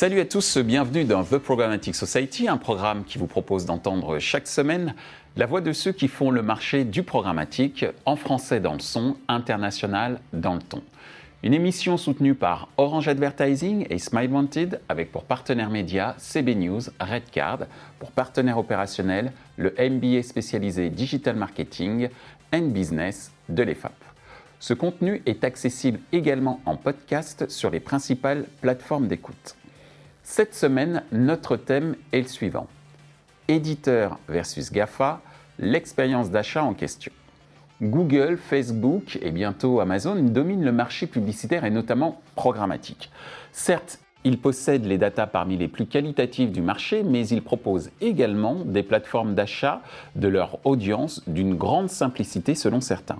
Salut à tous, bienvenue dans The Programmatic Society, un programme qui vous propose d'entendre chaque semaine la voix de ceux qui font le marché du programmatique en français dans le son, international dans le ton. Une émission soutenue par Orange Advertising et Smile Wanted avec pour partenaire média CB News, Redcard, pour partenaire opérationnel le MBA spécialisé Digital Marketing and Business de l'EFAP. Ce contenu est accessible également en podcast sur les principales plateformes d'écoute. Cette semaine, notre thème est le suivant. Éditeur versus GAFA, l'expérience d'achat en question. Google, Facebook et bientôt Amazon dominent le marché publicitaire et notamment programmatique. Certes, ils possèdent les datas parmi les plus qualitatives du marché, mais ils proposent également des plateformes d'achat de leur audience d'une grande simplicité selon certains.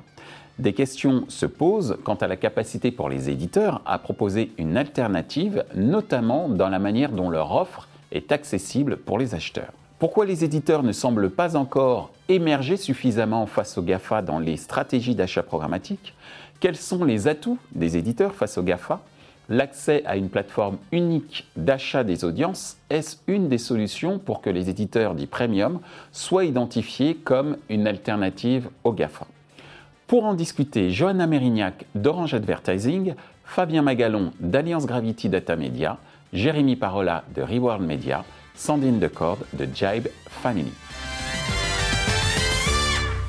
Des questions se posent quant à la capacité pour les éditeurs à proposer une alternative, notamment dans la manière dont leur offre est accessible pour les acheteurs. Pourquoi les éditeurs ne semblent pas encore émerger suffisamment face aux GAFA dans les stratégies d'achat programmatique? Quels sont les atouts des éditeurs face aux GAFA? L'accès à une plateforme unique d'achat des audiences, est-ce une des solutions pour que les éditeurs dits premium soient identifiés comme une alternative aux GAFA? Pour en discuter, Johanna Mérignac d'Orange Advertising, Fabien Magalon d'Alliance Gravity Data Media, Jérémy Parola de Reward Media, Sandrine Decorde de Jibe Family.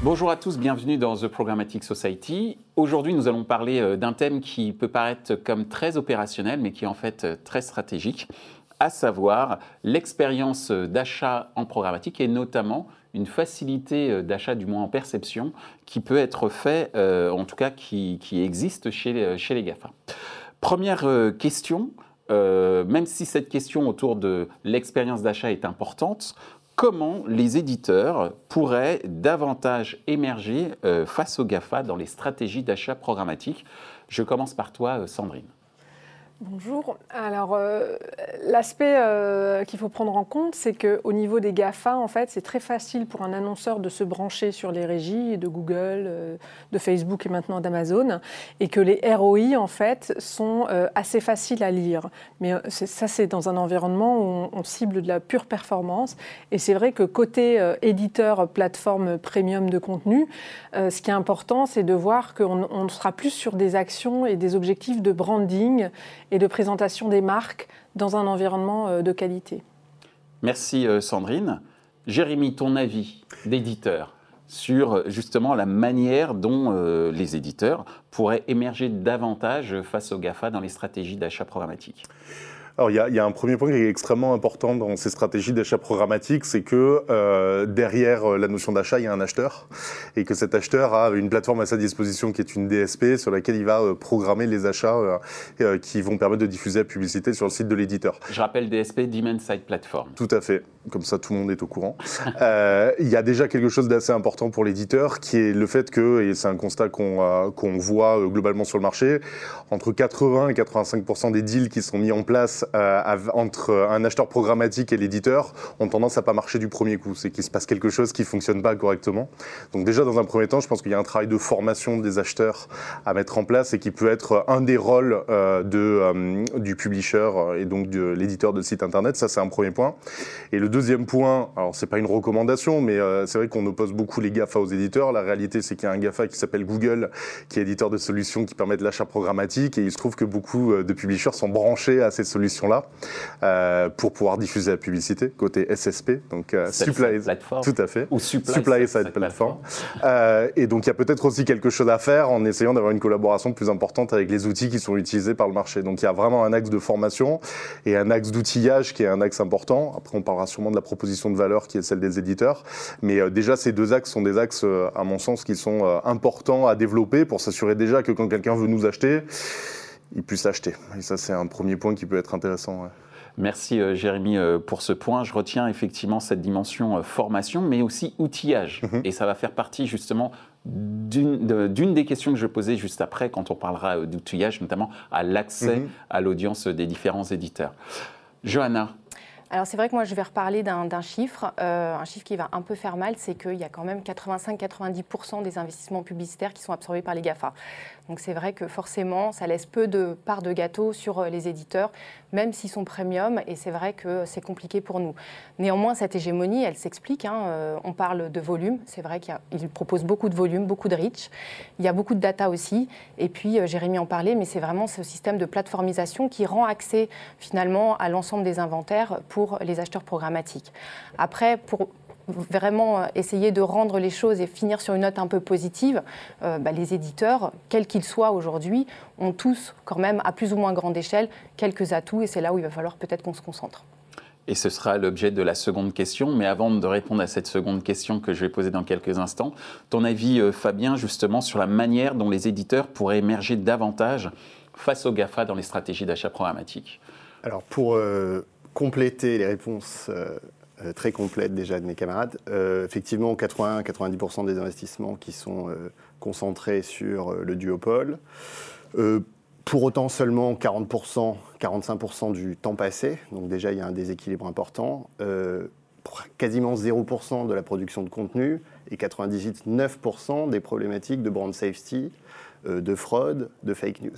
Bonjour à tous, bienvenue dans The Programmatic Society. Aujourd'hui, nous allons parler euh, d'un thème qui peut paraître comme très opérationnel, mais qui est en fait euh, très stratégique, à savoir l'expérience d'achat en programmatique et notamment une facilité euh, d'achat, du moins en perception, qui peut être fait, euh, en tout cas qui, existe chez, euh, chez les GAFA. Première question, même si cette question autour de l'expérience d'achat est importante, comment les éditeurs pourraient davantage émerger face aux GAFA dans les stratégies d'achat programmatique? Je commence par toi, Sandrine. Bonjour. Alors, euh, l'aspect euh, qu'il faut prendre en compte, c'est qu'au niveau des GAFA, en fait, c'est très facile pour un annonceur de se brancher sur les régies de Google, euh, de Facebook et maintenant d'Amazon, et que les ROI, en fait, sont assez faciles à lire. Mais ça, c'est dans un environnement où on, cible de la pure performance. Et c'est vrai que côté éditeur, plateforme premium de contenu, ce qui est important, c'est de voir qu'on sera plus sur des actions et des objectifs de branding et de présentation des marques dans un environnement euh, de qualité. Merci euh, Sandrine. Jérémy, ton avis d'éditeur sur euh, justement la manière dont les éditeurs pourraient émerger davantage face aux GAFA dans les stratégies d'achat programmatique? Alors, il y, a, un premier point qui est extrêmement important dans ces stratégies d'achat programmatique, c'est que euh, derrière euh, la notion d'achat, il y a un acheteur, et que cet acheteur a une plateforme à sa disposition qui est une DSP sur laquelle il va euh, programmer les achats qui vont permettre de diffuser la publicité sur le site de l'éditeur. Je rappelle DSP, Demand Side Platform. Tout à fait, comme ça tout le monde est au courant. il y a déjà quelque chose d'assez important pour l'éditeur, qui est le fait que, et c'est un constat qu'on voit globalement sur le marché, entre 80 et 85 des deals qui sont mis en place euh, entre un acheteur programmatique et l'éditeur ont tendance à pas marcher du premier coup. C'est qu'il se passe quelque chose qui fonctionne pas correctement. Donc déjà, dans un premier temps, je pense qu'il y a un travail de formation des acheteurs à mettre en place et qui peut être un des rôles euh, de, euh, du publisher et donc de l'éditeur de site internet. Ça, c'est un premier point. Et le deuxième point, alors c'est pas une recommandation, mais c'est vrai qu'on oppose beaucoup les GAFA aux éditeurs. La réalité, c'est qu'il y a un GAFA qui s'appelle Google, qui est éditeur de solutions qui permettent l'achat programmatique, et il se trouve que beaucoup de publishers sont branchés à ces solutions là euh, pour pouvoir diffuser la publicité côté SSP, donc euh, supply platform. tout à fait, ou supply, side, platform. Euh, et donc il y a peut-être aussi quelque chose à faire en essayant d'avoir une collaboration plus importante avec les outils qui sont utilisés par le marché. Donc il y a vraiment un axe de formation et un axe d'outillage qui est un axe important. Après on parlera sûrement de la proposition de valeur qui est celle des éditeurs, mais déjà ces deux axes sont des axes à mon sens qui sont importants à développer pour s'assurer déjà que quand quelqu'un veut nous acheter il puisse acheter. Et ça, c'est un premier point qui peut être intéressant. Merci euh, Jérémy euh, pour ce point. Je retiens effectivement cette dimension euh, formation, mais aussi outillage. Mhm. Et ça va faire partie justement d'une des questions que je posais juste après quand on parlera d'outillage, notamment à l'accès mhm. à l'audience des différents éditeurs. Johanna, alors c'est vrai que moi je vais reparler d'un chiffre, euh, un chiffre qui va un peu faire mal, c'est qu'il y a quand même 85-90% des investissements publicitaires qui sont absorbés par les GAFA. Donc c'est vrai que forcément ça laisse peu de part de gâteau sur euh, les éditeurs, même s'ils sont premium, et c'est vrai que c'est compliqué pour nous. Néanmoins cette hégémonie, elle s'explique, hein, euh, on parle de volume, c'est vrai qu'ils proposent beaucoup de volume, beaucoup de reach, il y a beaucoup de data aussi, et puis Jérémy en parlait, mais c'est vraiment ce système de plateformisation qui rend accès finalement à l'ensemble des inventaires pour pour les acheteurs programmatiques. Après, pour vraiment essayer de rendre les choses et finir sur une note un peu positive, euh, bah, les éditeurs, quels qu'ils soient aujourd'hui, ont tous quand même à plus ou moins grande échelle quelques atouts et c'est là où il va falloir peut-être qu'on se concentre. Et ce sera l'objet de la seconde question. Mais avant de répondre à cette seconde question que je vais poser dans quelques instants, ton avis, euh, Fabien, justement, sur la manière dont les éditeurs pourraient émerger davantage face aux GAFA dans les stratégies d'achat programmatique? Alors, pour euh, compléter les réponses euh, euh, très complètes déjà de mes camarades. Euh, effectivement, 80-90% des investissements qui sont concentrés sur le duopole. pour autant, seulement 40%, 45% du temps passé. Donc déjà, il y a un déséquilibre important. quasiment 0% de la production de contenu et 98-9% des problématiques de brand safety, de fraude, de fake news.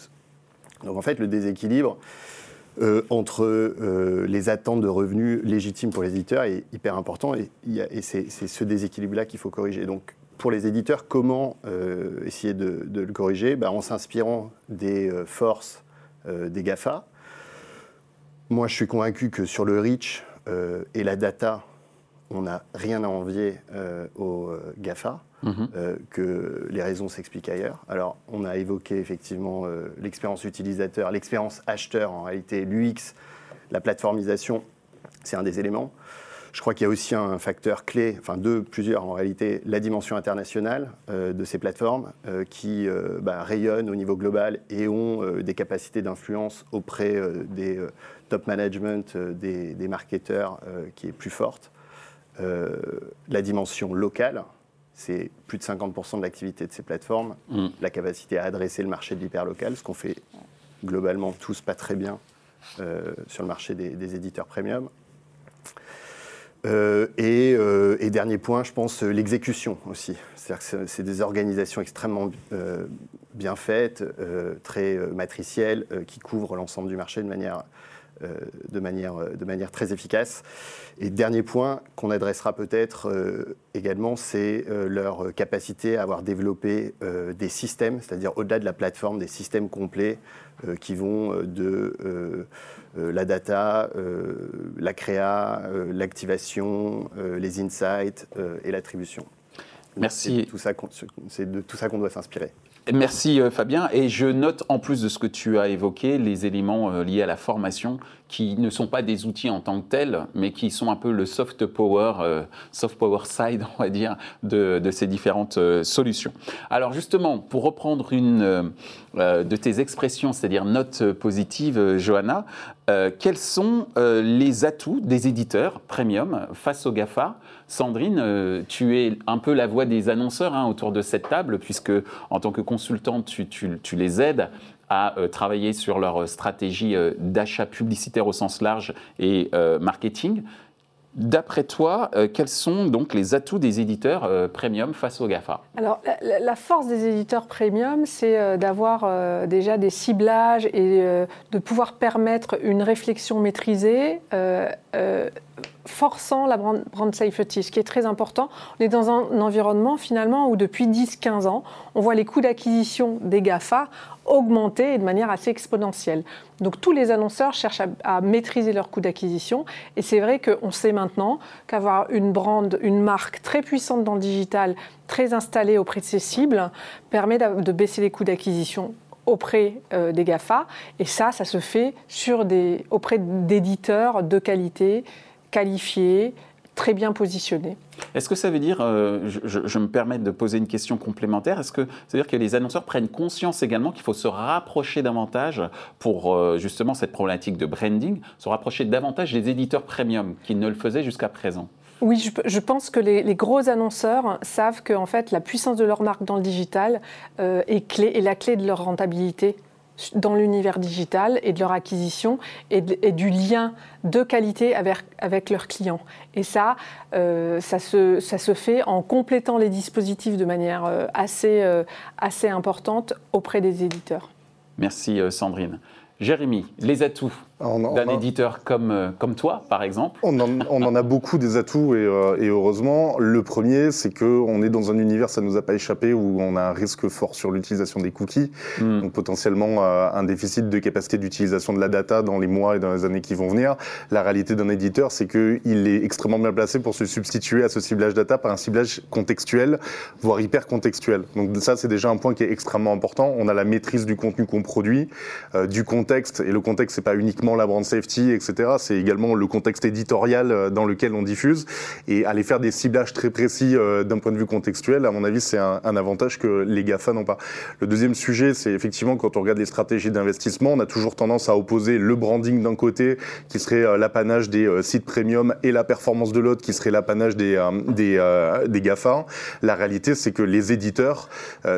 Donc en fait, le déséquilibre, euh, entre euh, les attentes de revenus légitimes pour les éditeurs est hyper important et, c'est ce déséquilibre-là qu'il faut corriger. Donc pour les éditeurs, comment euh, essayer de, le corriger? Bah, En s'inspirant des forces des GAFA. Moi, je suis convaincu que sur le reach et la data, on n'a rien à envier aux GAFA. Mhm. Euh, que les raisons s'expliquent ailleurs. Alors, on a évoqué effectivement euh, l'expérience utilisateur, l'expérience acheteur en réalité, l'UX, la plateformisation, c'est un des éléments. Je crois qu'il y a aussi un facteur clé, enfin deux, plusieurs en réalité, la dimension internationale euh, de ces plateformes qui bah, rayonnent au niveau global et ont des capacités d'influence auprès des top management, des marketeurs qui est plus forte. la dimension locale, c'est plus de 50% de l'activité de ces plateformes, mm. la capacité à adresser le marché de l'hyperlocal, ce qu'on fait globalement tous pas très bien euh, sur le marché des, éditeurs premium. Euh, euh, et, dernier point, je pense l'exécution aussi. C'est-à-dire que c'est des organisations extrêmement bien faites, très matricielles, qui couvrent l'ensemble du marché de manière de, manière, euh, de manière très efficace. Et dernier point qu'on adressera peut-être euh, également, c'est leur capacité à avoir développé des systèmes, c'est-à-dire au-delà de la plateforme, des systèmes complets qui vont de la data, la créa, l'activation, les insights et l'attribution. Merci. C'est de tout ça qu'on doit s'inspirer. Merci Fabien. Et je note en plus de ce que tu as évoqué, les éléments liés à la formation qui ne sont pas des outils en tant que tels, mais qui sont un peu le soft power, euh, soft power side, on va dire, de, ces différentes euh, solutions. Alors justement, pour reprendre une euh, de tes expressions, c'est-à-dire note positive, Johanna, quels sont les atouts des éditeurs premium face au GAFA Sandrine, tu es un peu la voix des annonceurs hein, autour de cette table, puisque en tant que consultante, tu, tu les aides à euh, travailler sur leur stratégie euh, d'achat publicitaire au sens large et euh, marketing. D'après toi, quels sont donc les atouts des éditeurs premium face aux GAFA Alors, la, force des éditeurs premium, c'est d'avoir déjà des ciblages et de pouvoir permettre une réflexion maîtrisée forçant la brand, safety, ce qui est très important. On est dans un, environnement finalement où depuis 10-15 ans, on voit les coûts d'acquisition des GAFA augmenter de manière assez exponentielle. Donc tous les annonceurs cherchent à, maîtriser leurs coûts d'acquisition et c'est vrai qu'on sait maintenant qu'avoir une brand, une marque très puissante dans le digital, très installée auprès de ses cibles, permet de baisser les coûts d'acquisition auprès euh, des GAFA. Et ça, ça se fait auprès d'éditeurs de qualité qualifiés, très bien positionnés. Est-ce que ça veut dire, euh, je, me permets de poser une question complémentaire, est-ce que ça veut dire que les annonceurs prennent conscience également qu'il faut se rapprocher davantage pour euh, justement cette problématique de branding, se rapprocher davantage des éditeurs premium qui ne le faisaient jusqu'à présent? Oui, je, pense que les, gros annonceurs savent que en fait, la puissance de leur marque dans le digital euh, est, clé, est la clé de leur rentabilité dans l'univers digital et de leur acquisition et, du lien de qualité avec, leurs clients. Et ça, euh, ça, se, ça, se, fait en complétant les dispositifs de manière euh, assez, euh, assez importante auprès des éditeurs. Merci Sandrine. Jérémy, les atouts d'un éditeur comme, euh, comme toi, par exemple on en, on en, a beaucoup des atouts, et, euh, et heureusement. Le premier, c'est qu'on est dans un univers, ça ne nous a pas échappé, où on a un risque fort sur l'utilisation des cookies, hmm. donc potentiellement euh, un déficit de capacité d'utilisation de la data dans les mois et dans les années qui vont venir. La réalité d'un éditeur, c'est qu'il est extrêmement bien placé pour se substituer à ce ciblage data par un ciblage contextuel, voire hyper contextuel. Donc ça, c'est déjà un point qui est extrêmement important. On a la maîtrise du contenu qu'on produit, du contexte, et le contexte, c'est pas uniquement la brand safety, etc. C'est également le contexte éditorial euh, dans lequel on diffuse. Et aller faire des ciblages très précis euh, d'un point de vue contextuel, à mon avis, c'est un, avantage que les GAFA n'ont pas. Le deuxième sujet, c'est effectivement quand on regarde les stratégies d'investissement, on a toujours tendance à opposer le branding d'un côté, qui serait euh, l'apanage des sites premium, et la performance de l'autre, qui serait l'apanage des, des, GAFA. La réalité, c'est que les éditeurs,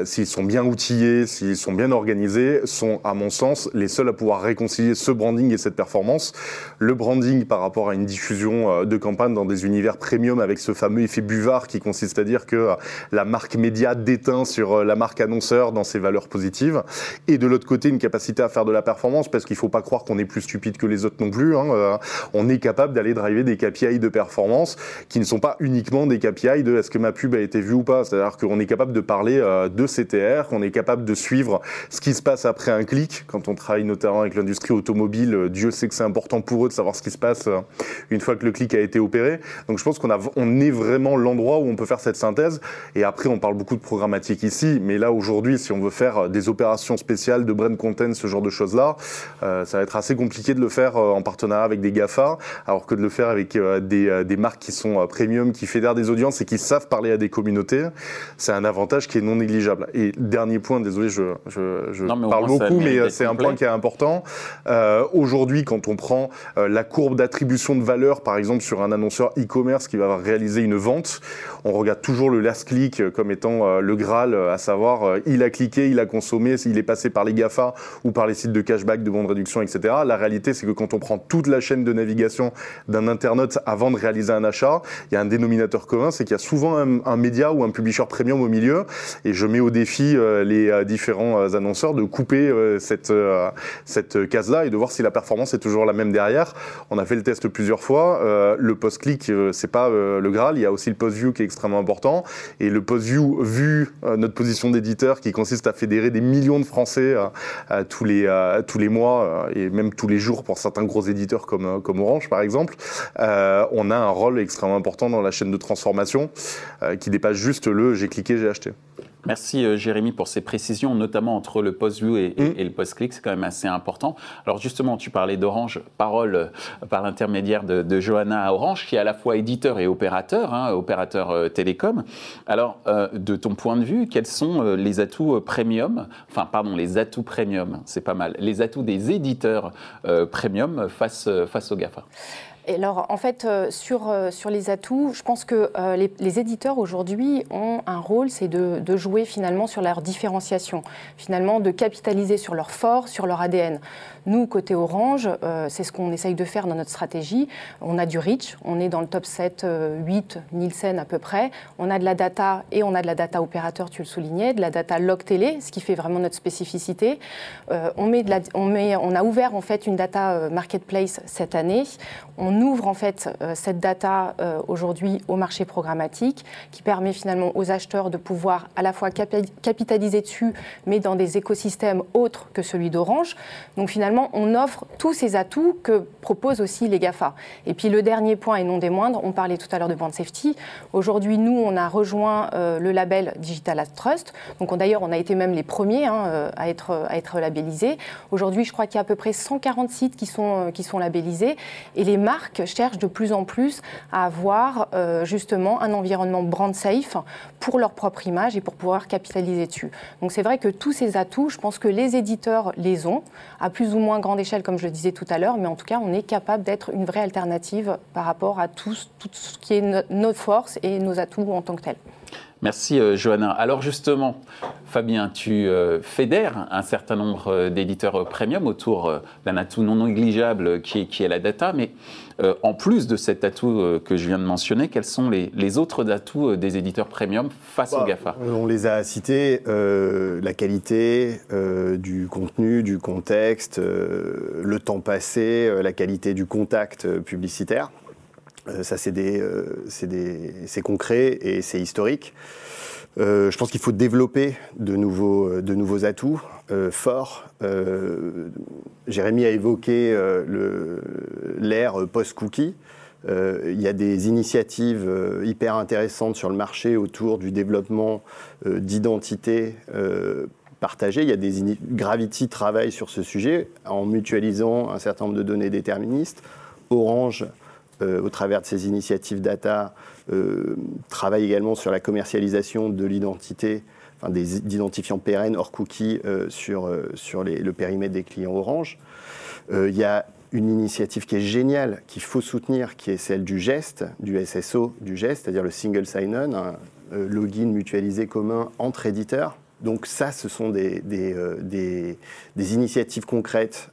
s'ils sont bien outillés, s'ils sont bien organisés, sont, à mon sens, les seuls à pouvoir réconcilier ce branding cette performance. Le branding par rapport à une diffusion euh, de campagne dans des univers premium avec ce fameux effet buvard qui consiste à dire que euh, la marque média déteint sur euh, la marque annonceur dans ses valeurs positives. Et de l'autre côté, une capacité à faire de la performance parce qu'il ne faut pas croire qu'on est plus stupide que les autres non plus. Hein, on est capable d'aller driver des KPI de performance qui ne sont pas uniquement des KPI de est-ce que ma pub a été vue ou pas. C'est-à-dire qu'on est capable de parler de CTR, qu'on est capable de suivre ce qui se passe après un clic quand on travaille notamment avec l'industrie automobile Dieu sait que c'est important pour eux de savoir ce qui se passe euh, une fois que le clic a été opéré. Donc je pense qu'on on est vraiment l'endroit où on peut faire cette synthèse. Et après, on parle beaucoup de programmatique ici, mais là aujourd'hui, si on veut faire euh, des opérations spéciales de brand content, ce genre de choses-là, euh, ça va être assez compliqué de le faire en partenariat avec des GAFA, alors que de le faire avec des, des, marques qui sont premium, qui fédèrent des audiences et qui savent parler à des communautés, c'est un avantage qui est non négligeable. Et dernier point, désolé, je, je, je parle beaucoup, mais c'est un point qui est important. aujourd'hui, aujourd'hui, quand on prend euh, la courbe d'attribution de valeur, par exemple, sur un annonceur e-commerce qui va réaliser une vente, on regarde toujours le last click euh, comme étant euh, le Graal, à savoir il a cliqué, il a consommé, s'il est passé par les GAFA ou par les sites de cashback, de bons de réduction, etc. La réalité, c'est que quand on prend toute la chaîne de navigation d'un internaute avant de réaliser un achat, il y a un dénominateur commun, c'est qu'il y a souvent un, média ou un publisher premium au milieu. Et je mets au défi les différents annonceurs de couper cette, cette case-là et de voir si la performance est toujours la même derrière. On a fait le test plusieurs fois. Euh, le post-click, euh, c'est pas euh, le Graal. Il y a aussi le post-view qui est extrêmement important. Et le post-view, vu notre position d'éditeur qui consiste à fédérer des millions de Français tous, les, tous les mois et même tous les jours pour certains gros éditeurs comme, comme Orange, par exemple, on a un rôle extrêmement important dans la chaîne de transformation qui dépasse juste le j'ai cliqué, j'ai acheté. Merci euh, Jérémy pour ces précisions, notamment entre le post-view et, mm. le post-click, c'est quand même assez important. Alors justement, tu parlais d'Orange, parole euh, par l'intermédiaire de, Johanna Orange, qui est à la fois éditeur et opérateur, hein, opérateur euh, télécom. Alors, de ton point de vue, quels sont les atouts premium, enfin pardon, les atouts premium, c'est pas mal, les atouts des éditeurs premium face, face aux GAFA alors, en fait, euh, sur, euh, sur les atouts, je pense que euh, les, éditeurs aujourd'hui ont un rôle, c'est de, jouer finalement sur leur différenciation, finalement de capitaliser sur leur fort, sur leur ADN. Nous, côté Orange, c'est ce qu'on essaye de faire dans notre stratégie. On a du reach, on est dans le top 7, 8, Nielsen à peu près. On a de la data et on a de la data opérateur, tu le soulignais, de la data log télé, ce qui fait vraiment notre spécificité. on, met on, met, on a ouvert en fait une data marketplace cette année. On ouvre en fait euh, cette data euh, aujourd'hui au marché programmatique qui permet finalement aux acheteurs de pouvoir à la fois capitaliser dessus, mais dans des écosystèmes autres que celui d'Orange. Donc finalement, on offre tous ces atouts que proposent aussi les GAFA. Et puis le dernier point, et non des moindres, on parlait tout à l'heure de Brand Safety. Aujourd'hui, nous, on a rejoint euh, le label Digital Trust. Donc d'ailleurs, on a été même les premiers hein, à, être, à être labellisés. Aujourd'hui, je crois qu'il y a à peu près 140 sites qui sont, qui sont labellisés. Et les marques cherchent de plus en plus à avoir euh, justement un environnement brand safe pour leur propre image et pour pouvoir capitaliser dessus. Donc c'est vrai que tous ces atouts, je pense que les éditeurs les ont, à plus ou moins grande échelle, comme je le disais tout à l'heure, mais en tout cas, on est capable d'être une vraie alternative par rapport à tout, ce qui est notre force et nos atouts en tant que tels. Merci euh, Johanna. Alors justement, Fabien, tu euh, fédères un certain nombre euh, d'éditeurs premium autour d'un atout non négligeable qui est, qui est la data, mais en plus de cet atout que je viens de mentionner, quels sont les, autres atouts des éditeurs premium face aux bah, GAFA On les a cités, la qualité du contenu, du contexte, le temps passé, la qualité du contact publicitaire. Euh, ça, euh, c'est concret et c'est historique. Euh, je pense qu'il faut développer de nouveaux, nouveaux atouts forts. Jérémy a évoqué l'ère post-cookie. il y a des initiatives hyper intéressantes sur le marché autour du développement d'identités partagées. Il y a des Gravity travaille sur ce sujet en mutualisant un certain nombre de données déterministes. Orange euh, au travers de ces initiatives data, euh, travaille également sur la commercialisation de l'identité, enfin d'identifiants pérennes hors cookies euh, sur, sur le périmètre des clients Orange. Il y a une initiative qui est géniale, qu'il faut soutenir, qui est celle du geste, du SSO du geste, c'est-à-dire le single sign-on, un login mutualisé commun entre éditeurs. Donc ça, ce sont des, des, des initiatives concrètes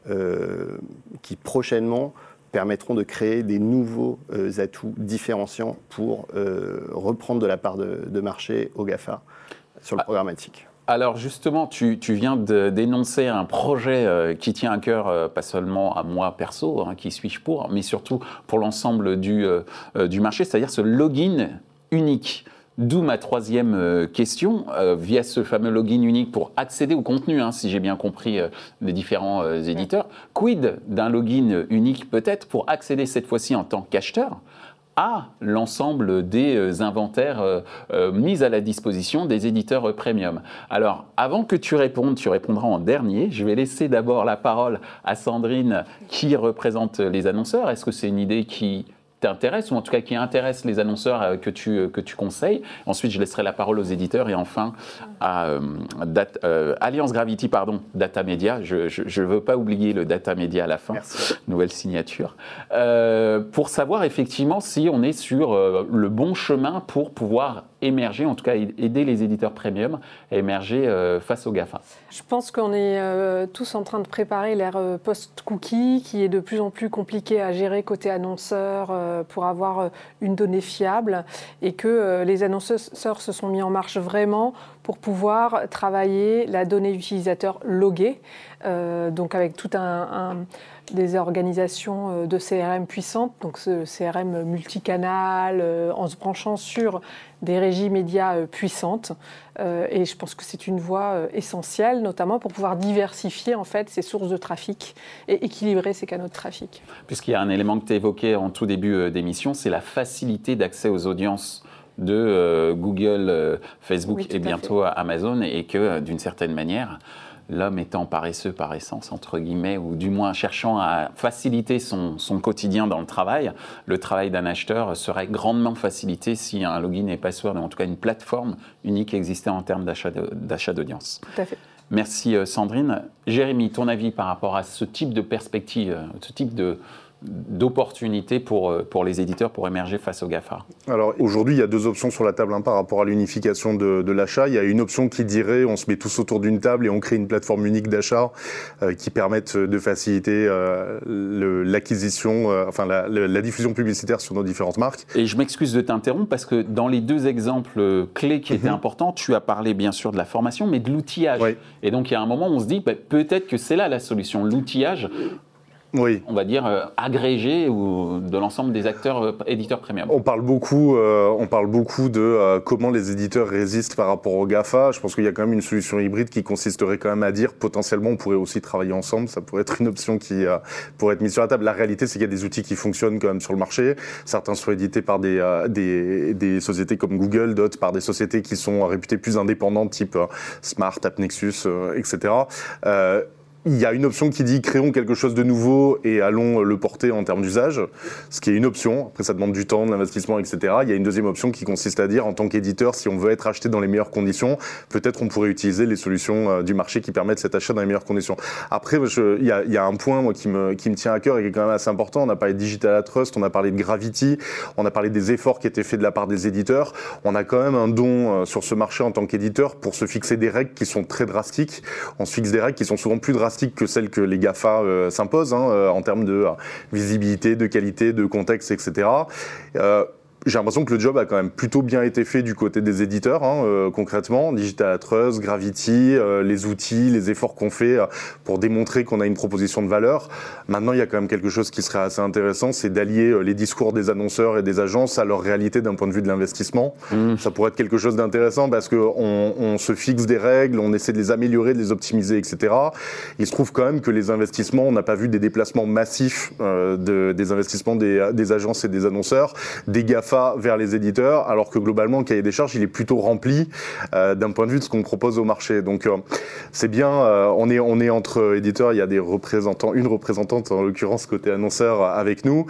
qui prochainement permettront de créer des nouveaux euh, atouts différenciants pour euh, reprendre de la part de, marché au GAFA sur le ah. programmatique. Alors justement, tu, viens d'énoncer un projet euh, qui tient à cœur, pas seulement à moi perso, hein, qui suis-je pour, mais surtout pour l'ensemble du, du marché, c'est-à-dire ce login unique. D'où ma troisième euh, question, euh, via ce fameux login unique pour accéder au contenu, hein, si j'ai bien compris euh, des différents éditeurs. Quid d'un login unique peut-être pour accéder cette fois-ci en tant qu'acheteur à l'ensemble des inventaires mis à la disposition des éditeurs premium? Alors, avant que tu répondes, tu répondras en dernier. Je vais laisser d'abord la parole à Sandrine qui représente les annonceurs. Est-ce que c'est une idée qui t'intéresse, ou en tout cas qui intéresse les annonceurs euh, que tu, euh, que tu conseilles. Ensuite, je laisserai la parole aux éditeurs et enfin à euh, Alliance Gravity, pardon, Data Media. Je ne veux pas oublier le Data Media à la fin, nouvelle signature, pour savoir effectivement si on est sur le bon chemin pour pouvoir émerger, en tout cas aider les éditeurs premium à émerger euh, face aux GAFA. Je pense qu'on est euh, tous en train de préparer l'ère euh, post-cookie qui est de plus en plus compliquée à gérer côté annonceur pour avoir une donnée fiable et que les annonceurs se sont mis en marche vraiment pour pouvoir travailler la donnée utilisateur loguée, donc avec tout un des organisations euh, de CRM puissantes, donc ce CRM multicanal, euh, en se branchant sur des régies médias euh, puissantes. Et je pense que c'est une voie essentielle, notamment pour pouvoir diversifier en fait ces sources de trafic et équilibrer ces canaux de trafic. Puisqu'il y a un élément que tu évoqué en tout début d'émission, c'est la facilité d'accès aux audiences de Google, Facebook et bientôt Amazon, et que d'une certaine manière, l'homme étant paresseux par essence, entre guillemets, ou du moins cherchant à faciliter son, quotidien dans le travail, le travail d'un acheteur serait grandement facilité si un login et password, en tout cas une plateforme unique existait en termes d'achat d'audience. Tout à fait. Merci euh, Sandrine. Jérémy, ton avis par rapport à ce type de perspective, euh, ce type de, d'opportunités pour, euh, pour les éditeurs pour émerger face aux GAFA Alors aujourd'hui, il y a deux options sur la table hein, par rapport à l'unification de, de l'achat. Il y a une option qui dirait on se met tous autour d'une table et on crée une plateforme unique d'achat euh, qui permette de faciliter euh, l'acquisition, enfin la, la, diffusion publicitaire sur nos différentes marques. Et je m'excuse de t'interrompre parce que dans les deux exemples clés qui étaient mhm. importants, tu as parlé bien sûr de la formation, mais de l'outillage. Et donc il y a un moment où on se dit bah, peut-être que c'est là la solution, l'outillage oui. on va dire, euh, agrégé ou de l'ensemble des acteurs euh, éditeurs premium On parle beaucoup, euh, on parle beaucoup de comment les éditeurs résistent par rapport aux GAFA. Je pense qu'il y a quand même une solution hybride qui consisterait quand même à dire potentiellement on pourrait aussi travailler ensemble. Ça pourrait être une option qui pourrait être mise sur la table. La réalité, c'est qu'il y a des outils qui fonctionnent quand même sur le marché. Certains sont édités par des, des, des, sociétés comme Google, d'autres par des sociétés qui sont réputées plus indépendantes, type Smart, AppNexus, etc il y a une option qui dit créons quelque chose de nouveau et allons le porter en termes d'usage, ce qui est une option. Après, ça demande du temps, de l'investissement, etc. Il y a une deuxième option qui consiste à dire, en tant qu'éditeur, si on veut être acheté dans les meilleures conditions, peut-être on pourrait utiliser les solutions euh, du marché qui permettent cet achat dans les meilleures conditions. Après, il y, a, un point moi, qui, me, qui me tient à cœur et qui est quand même assez important. On a parlé de Digital Trust, on a parlé de Gravity, on a parlé des efforts qui étaient faits de la part des éditeurs. On a quand même un don euh, sur ce marché en tant qu'éditeur pour se fixer des règles qui sont très drastiques. On se fixe des règles qui sont souvent plus drastiques que celles que les GAFA euh, s'imposent hein, euh, en termes de euh, visibilité, de qualité, de contexte, etc j'ai l'impression que le job a quand même plutôt bien été fait du côté des éditeurs, hein, euh, concrètement. Digital Trust, Gravity, euh, les outils, les efforts qu'on fait euh, pour démontrer qu'on a une proposition de valeur. Maintenant, il y a quand même quelque chose qui serait assez intéressant, c'est d'allier les discours des annonceurs et des agences à leur réalité d'un point de vue de l'investissement. Mmh. Ça pourrait être quelque chose d'intéressant parce qu'on on se fixe des règles, on essaie de les améliorer, de les optimiser, etc. Il se trouve quand même que les investissements, on n'a pas vu des déplacements massifs de, des investissements des, des agences et des annonceurs, des Vers les éditeurs, alors que globalement, le cahier des charges, il est plutôt rempli euh, d'un point de vue de ce qu'on propose au marché. Donc, euh, c'est bien, euh, on, est, on est entre éditeurs, il y a des représentants, une représentante en l'occurrence côté annonceur avec nous.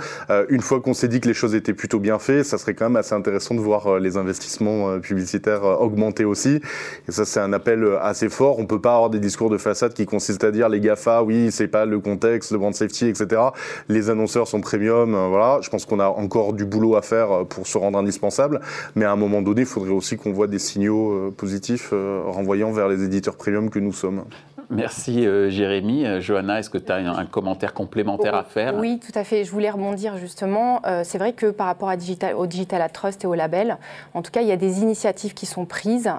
une fois qu'on s'est dit que les choses étaient plutôt bien faites, ça serait quand même assez intéressant de voir les investissements publicitaires augmenter aussi. Et ça, c'est un appel assez fort. On peut pas avoir des discours de façade qui consistent à dire les GAFA, oui, c'est pas le contexte, le brand safety, etc. Les annonceurs sont premium, voilà. Je pense qu'on a encore du boulot à faire pour se rendre indispensable. Mais à un moment donné, il faudrait aussi qu'on voit des signaux euh, positifs euh, renvoyant vers les éditeurs premium que nous sommes. Merci euh, Jérémy. Johanna, est-ce que tu as un, commentaire complémentaire à faire? Oui, tout à fait. Je voulais rebondir justement. c'est vrai que par rapport à digital, au Digital Trust et au label, en tout cas, il y a des initiatives qui sont prises.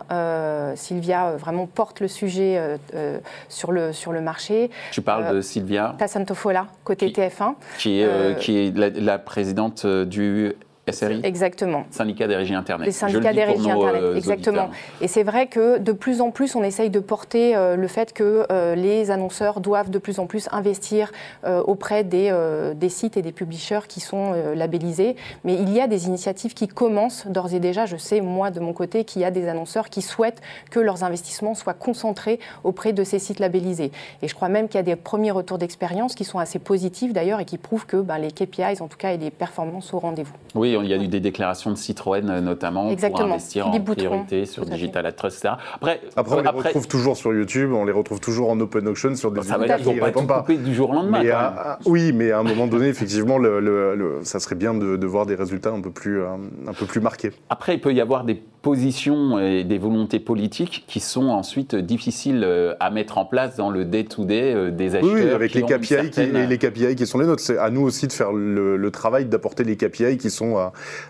Sylvia vraiment porte le sujet sur, le, sur le marché. Tu parles de Sylvia? Tassantofola, côté TF1. Qui est, qui est la, la présidente du SRI Exactement. Syndicat des régies Internet. Les syndicats des régies Internet, euh, exactement. Et c'est vrai que de plus en plus, on essaye de porter euh, le fait que euh, les annonceurs doivent de plus en plus investir auprès des, des, sites et des publishers qui sont labellisés. Mais il y a des initiatives qui commencent d'ores et déjà. Je sais, moi, de mon côté, qu'il y a des annonceurs qui souhaitent que leurs investissements soient concentrés auprès de ces sites labellisés. Et je crois même qu'il y a des premiers retours d'expérience qui sont assez positifs d'ailleurs et qui prouvent que ben, les KPIs, en tout cas, et les performances au rendez-vous. Oui, il y a eu des déclarations de Citroën euh, notamment pour investir en priorité sur Digital Trust, etc. Après, après, on les retrouve toujours sur YouTube, on les retrouve toujours en open auction sur des Ça va dire qu'ils vont pas du jour au lendemain. oui, mais à un moment donné, effectivement, le, ça serait bien de, voir des résultats un peu, plus, euh, un peu plus marqués. Après, il peut y avoir des positions et des volontés politiques qui sont ensuite difficiles euh, à mettre en place dans le day-to-day des acheteurs. Oui, avec les KPI, qui, les KPI qui sont les nôtres. C'est à nous aussi de faire le, le travail d'apporter les KPI qui sont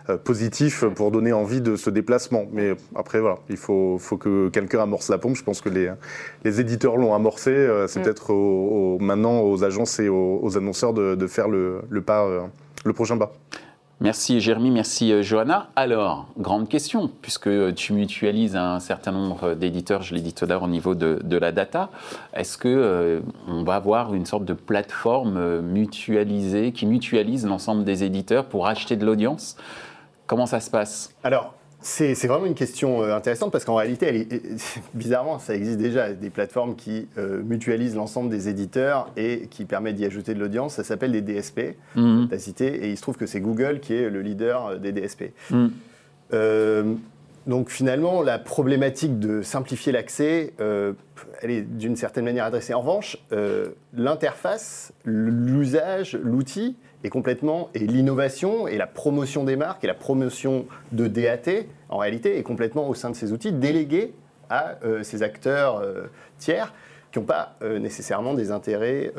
euh, positif pour donner envie de ce déplacement. Mais après, voilà, il faut, faut que quelqu'un amorce la pompe. Je pense que les, les éditeurs l'ont amorcé. Euh, c'est mm. peut-être maintenant aux agences et aux, annonceurs de, faire le, le pas, euh, le prochain pas. Merci Jérémy, merci Johanna. Alors, grande question, puisque tu mutualises un certain nombre d'éditeurs, je l'ai dit tout à l'heure au niveau de, la data, est-ce que on va avoir une sorte de plateforme mutualisée qui mutualise l'ensemble des éditeurs pour acheter de l'audience? Comment ça se passe? C'est vraiment une question euh, intéressante parce qu'en réalité, elle est, bizarrement, ça existe déjà des plateformes qui euh, mutualisent l'ensemble des éditeurs et qui permettent d'y ajouter de l'audience. Ça s'appelle des DSP, mmh. cité, et il se trouve que c'est Google qui est le leader euh, des DSP. Mmh. donc finalement, la problématique de simplifier l'accès, elle est d'une certaine manière adressée. En revanche, l'interface, l'usage, l'outil et l'innovation et la promotion des marques et la promotion de DAT, en réalité, est complètement au sein de ces outils délégués à euh, ces acteurs euh, tiers qui n'ont pas euh, nécessairement des intérêts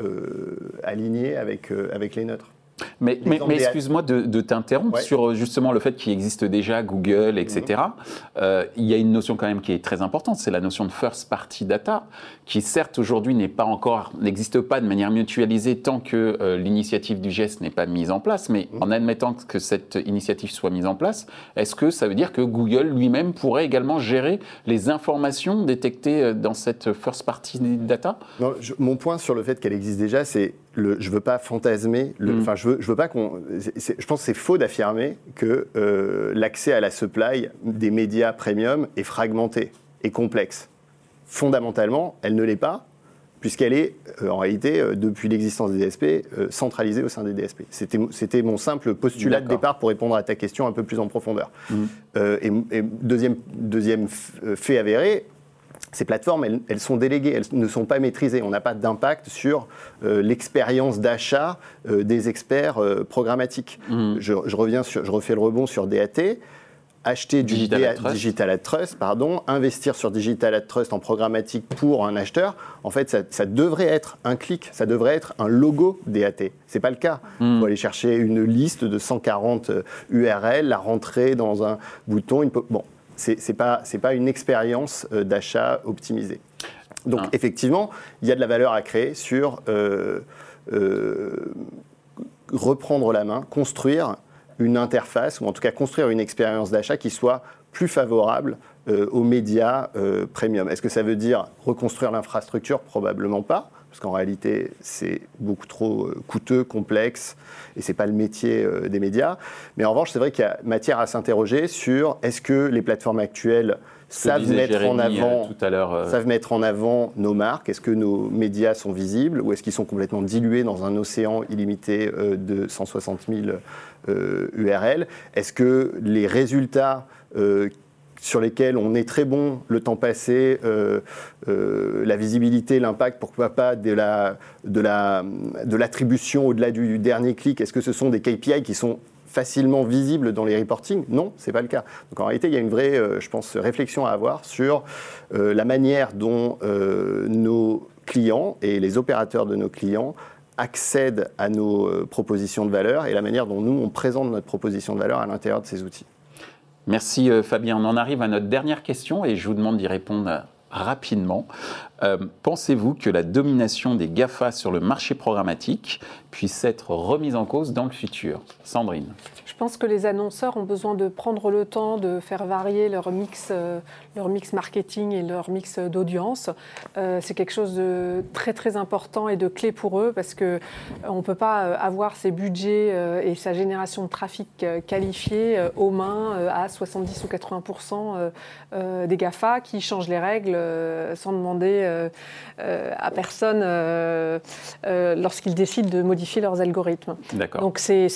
alignés avec, avec les neutres. Mais, mais, excuse-moi de, t'interrompre sur justement le fait qu'il existe déjà Google, etc. Mhm. Euh, il y a une notion quand même qui est très importante, c'est la notion de first party data, qui certes aujourd'hui n'est pas encore, n'existe pas de manière mutualisée tant que euh, l'initiative du geste n'est pas mise en place. Mais mhm. en admettant que cette initiative soit mise en place, est-ce que ça veut dire que Google lui-même pourrait également gérer les informations détectées euh, dans cette first party data? Non, Mon point sur le fait qu'elle existe déjà, c'est le, je veux pas fantasmer. Mm. Enfin, je veux, je veux pas qu'on. Je pense que c'est faux d'affirmer que euh, l'accès à la supply des médias premium est fragmenté et complexe. Fondamentalement, elle ne l'est pas. puisqu'elle est en réalité, depuis l'existence des DSP, centralisée au sein des DSP. C'était mon simple postulat de départ pour répondre à ta question un peu plus en profondeur. Et, et, deuxième, deuxième fait avéré, ces plateformes, elles, sont déléguées, elles ne sont pas maîtrisées. On n'a pas d'impact sur euh, l'expérience d'achat euh, des experts euh, programmatiques. Mmh. Je, reviens sur, je refais le rebond sur DAT. Acheter du Digital, Ad Trust, pardon, investir sur Digital Ad Trust en programmatique pour un acheteur, en fait, ça, devrait être un clic, ça devrait être un logo DAT. C'est pas le cas. Il mmh. faut aller chercher une liste de 140 URL, la rentrer dans un bouton. Une... Bon, c'est pas, pas une expérience euh, d'achat optimisée. Donc ah. effectivement, il y a de la valeur à créer sur euh, euh, reprendre la main, construire une interface, ou en tout cas construire une expérience d'achat qui soit plus favorable aux médias premium. Est-ce que ça veut dire reconstruire l'infrastructure? Probablement pas parce qu'en réalité, c'est beaucoup trop euh, coûteux, complexe, et ce n'est pas le métier euh, des médias. Mais en revanche, c'est vrai qu'il y a matière à s'interroger sur est-ce que les plateformes actuelles savent mettre, en avant, euh, savent mettre en avant nos marques Est-ce que nos médias sont visibles ou est-ce qu'ils sont complètement dilués dans un océan illimité de 160 000 URL Est-ce que les résultats sur lesquels on est très bon le temps passé, euh, euh, la visibilité, l'impact, pourquoi pas de la de la de l'attribution au-delà du, dernier clic. Est-ce que ce sont des KPI qui sont facilement visibles dans les reportings? Non, c'est pas le cas. Donc en réalité, il y a une vraie, euh, je réflexion à avoir sur la manière dont nos clients et les opérateurs de nos clients accèdent à nos propositions de valeur et la manière dont nous on présente notre proposition de valeur à l'intérieur de ces outils. Merci euh, Fabien. On en arrive à notre dernière question et je vous demande d'y répondre rapidement. Euh, pensez-vous que la domination des GAFA sur le marché programmatique puisse être remise en cause dans le futur? Sandrine je pense que les annonceurs ont besoin de prendre le temps de faire varier leur mix, euh, leur mix marketing et leur mix d'audience. Euh, c'est quelque chose de très très important et de clé pour eux parce que euh, on ne peut pas avoir ses budgets et sa génération de trafic qualifiés aux mains à 70 ou 80% des GAFA qui changent les règles sans demander à personne lorsqu'ils décident de modifier leurs algorithmes. Donc c'est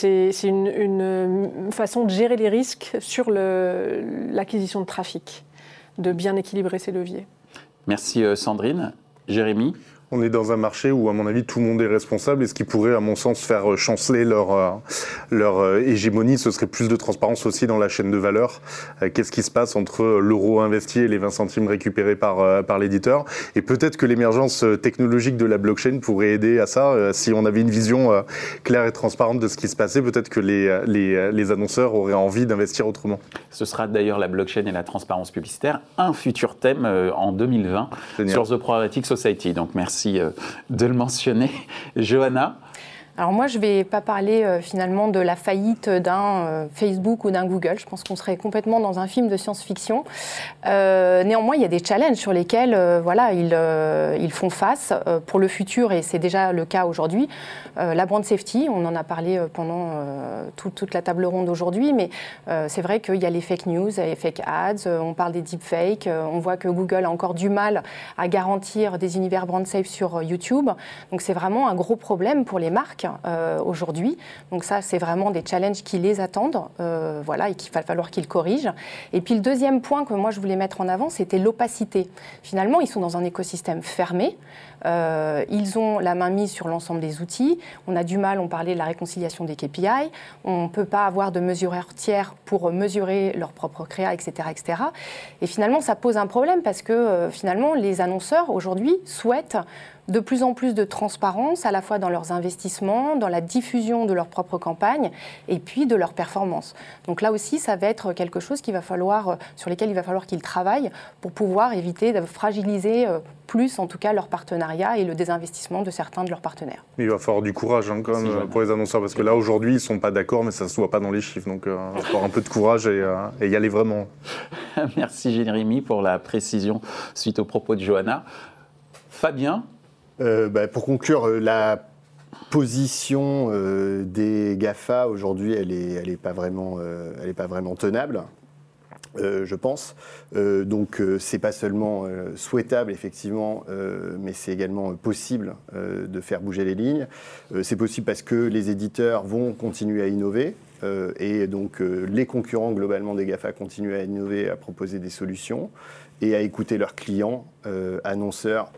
une, une façon de gérer les risques sur l'acquisition de trafic, de bien équilibrer ces leviers. Merci euh, Sandrine. Jérémy on est dans un marché où, à mon avis, tout le monde est responsable et ce qui pourrait, à mon sens, faire euh, chanceler leur, euh, leur euh, hégémonie, ce serait plus de transparence aussi dans la chaîne de valeur. Qu'est-ce qui se passe entre l'euro investi et les 20 centimes récupérés par, par l'éditeur? Et peut-être que l'émergence technologique de la blockchain pourrait aider à ça. Si on avait une vision claire et transparente de ce qui se passait, peut-être que les, les, les annonceurs auraient envie d'investir autrement. Ce sera d'ailleurs la blockchain et la transparence publicitaire, un futur thème en 2020 sur The Programmatic Society. Donc merci merci euh, de le mentionner. Johanna alors moi, je ne vais pas parler euh, finalement de la faillite d'un euh, Facebook ou d'un Google. Je pense qu'on serait complètement dans un film de science-fiction. Euh, néanmoins, il y a des challenges sur lesquels voilà, ils, ils, font face pour le futur, et c'est déjà le cas aujourd'hui. la brand safety, on en a parlé pendant toute la table ronde aujourd'hui, mais c'est vrai qu'il y a les fake news, les fake ads, on parle des deepfakes, on voit que Google a encore du mal à garantir des univers brand safe sur YouTube. Donc c'est vraiment un gros problème pour les marques euh, aujourd'hui. Donc ça, c'est vraiment des challenges qui les attendent, euh, voilà, et qu'il va falloir qu'ils corrigent. Et puis le deuxième point que moi je voulais mettre en avant, c'était l'opacité. Finalement, ils sont dans un écosystème fermé. Euh, ils ont la main mise sur l'ensemble des outils. On a du mal, on parlait de la réconciliation des KPI. On ne peut pas avoir de mesureurs tiers pour mesurer leur propre créa, etc., etc. Et finalement, ça pose un problème parce que finalement, les annonceurs aujourd'hui souhaitent de plus en plus de transparence, à la fois dans leurs investissements, dans la diffusion de leurs propres campagnes et puis de leurs performances. Donc là aussi, ça va être quelque chose qui va falloir, sur lequel il va falloir qu'ils travaillent pour pouvoir éviter de fragiliser euh, plus, en tout cas, leur partenariat et le désinvestissement de certains de leurs partenaires. il va falloir du courage hein, quand même, pour les annonceurs, parce que là, aujourd'hui, ils ne sont pas d'accord, mais ça ne se voit pas dans les chiffres. Donc, euh, il va falloir un peu de courage et, euh, et y aller vraiment. Merci, Jérémy, pour la précision suite aux propos de Johanna. Fabien, euh, bah, pour conclure, euh, la position euh, des GAFA aujourd'hui, elle n'est est pas, vraiment, tenable. Euh, je pense. Euh, donc, euh, c'est pas seulement souhaitable, effectivement, mais c'est également possible de faire bouger les lignes. c'est possible parce que les éditeurs vont continuer à innover. et donc, les concurrents, globalement, des GAFA continuent à innover, à proposer des solutions et à écouter leurs clients, annonceurs,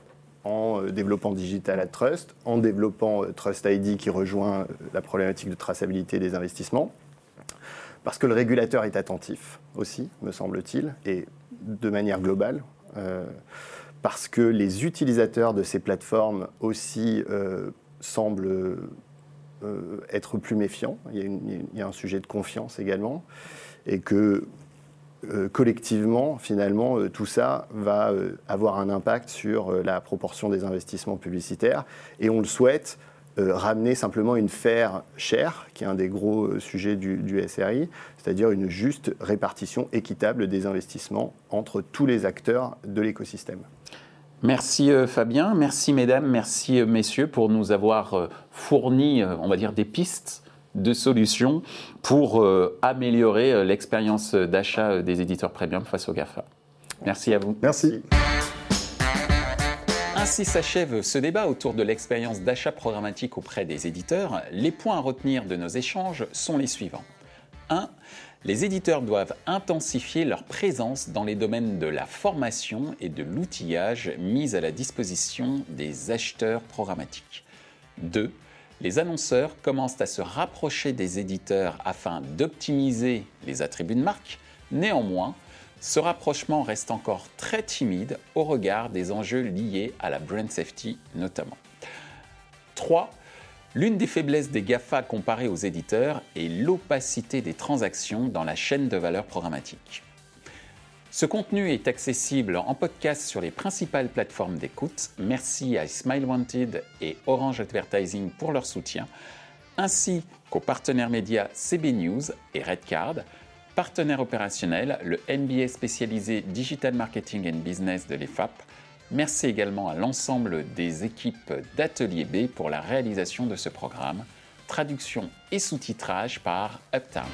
en développant Digital Trust, en développant Trust ID qui rejoint la problématique de traçabilité des investissements parce que le régulateur est attentif aussi, me semble-t-il, et de manière globale, euh, parce que les utilisateurs de ces plateformes aussi euh, semblent euh, être plus méfiants. Il y, a un sujet de confiance également, et que collectivement, finalement, tout ça va avoir un impact sur la proportion des investissements publicitaires, et on le souhaite euh, ramener simplement une fair share, qui est un des gros euh, sujets du, SRI, c'est-à-dire une juste répartition équitable des investissements entre tous les acteurs de l'écosystème. Merci euh, Fabien, merci mesdames, merci messieurs pour nous avoir fourni, on va dire, des pistes de solutions pour améliorer l'expérience d'achat des éditeurs premium face au GAFA. Merci à vous. Merci. Ainsi s'achève ce débat autour de l'expérience d'achat programmatique auprès des éditeurs. Les points à retenir de nos échanges sont les suivants. 1. Les éditeurs doivent intensifier leur présence dans les domaines de la formation et de l'outillage mis à la disposition des acheteurs programmatiques. 2. Les annonceurs commencent à se rapprocher des éditeurs afin d'optimiser les attributs de marque. Néanmoins, ce rapprochement reste encore très timide au regard des enjeux liés à la brand safety notamment. 3. L'une des faiblesses des GAFA comparées aux éditeurs est l'opacité des transactions dans la chaîne de valeur programmatique. Ce contenu est accessible en podcast sur les principales plateformes d'écoute. Merci à Smile Wanted et Orange Advertising pour leur soutien, ainsi qu'aux partenaires médias CB News et Redcard Partenaire opérationnel, le MBA spécialisé Digital Marketing and Business de l'EFAP. Merci également à l'ensemble des équipes d'Atelier B pour la réalisation de ce programme. Traduction et sous-titrage par Uptown.